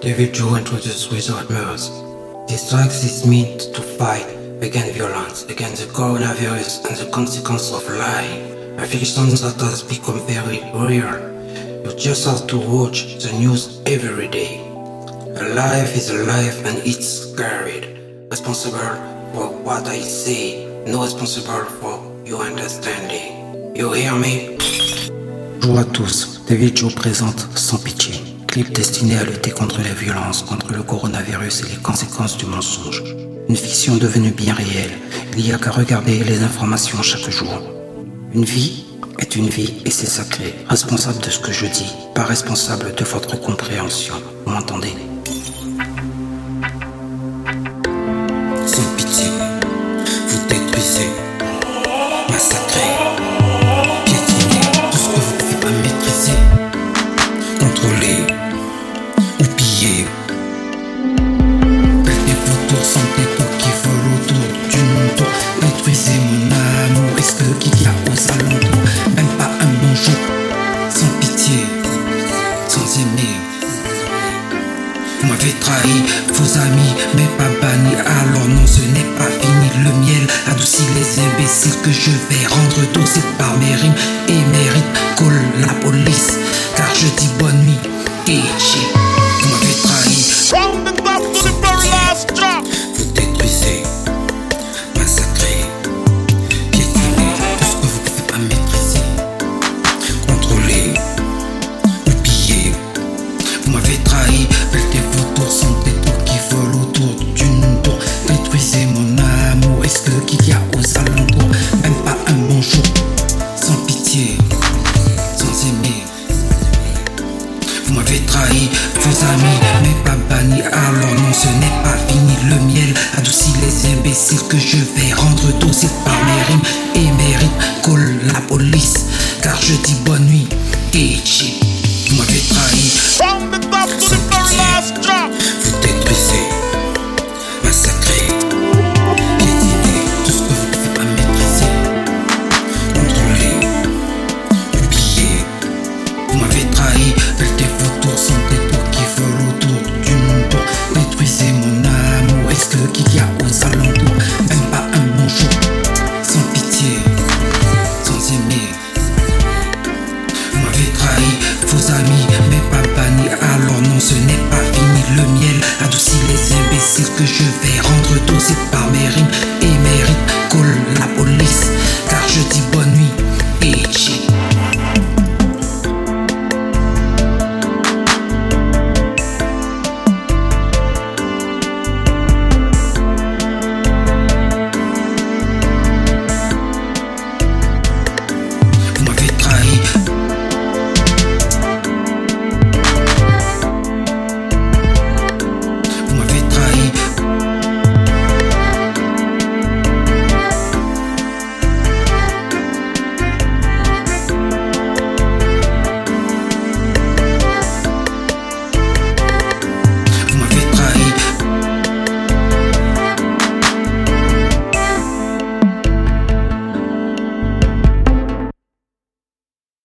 David Joe introduced without mirrors. This drug is meant to fight against violence, against the coronavirus and the consequence of lying. Afflictions that has become very real. You just have to watch the news every day. A life is a life and it's carried. Responsible for what I say, no responsible for your understanding. You hear me? Bonjour à tous, David Joe présente Sans pitié, clip destiné à lutter contre la violence, contre le coronavirus et les conséquences du mensonge. Une fiction devenue bien réelle, il n'y a qu'à regarder les informations chaque jour. Une vie est une vie et c'est sacré. Responsable de ce que je dis, pas responsable de votre compréhension. Vous m'entendez? Y a aux alentours Même pas un bonjour, sans pitié, sans aimer. Vous m'avez trahi, vos amis, mais pas banni. Alors non, ce n'est pas fini. Le miel adoucit les imbéciles que je vais rendre dociles par mes rimes et mes rythmes. Colle la police, car je dis bonne nuit. Et j'ai, vos amis, mais pas banni. Alors non, ce n'est pas fini. Le miel adoucit les imbéciles que je vais rendre dociles par mes rimes et mes rythmes. Colle la police, car je dis bonne nuit. J'ai, vous m'avez trahi. Que je vais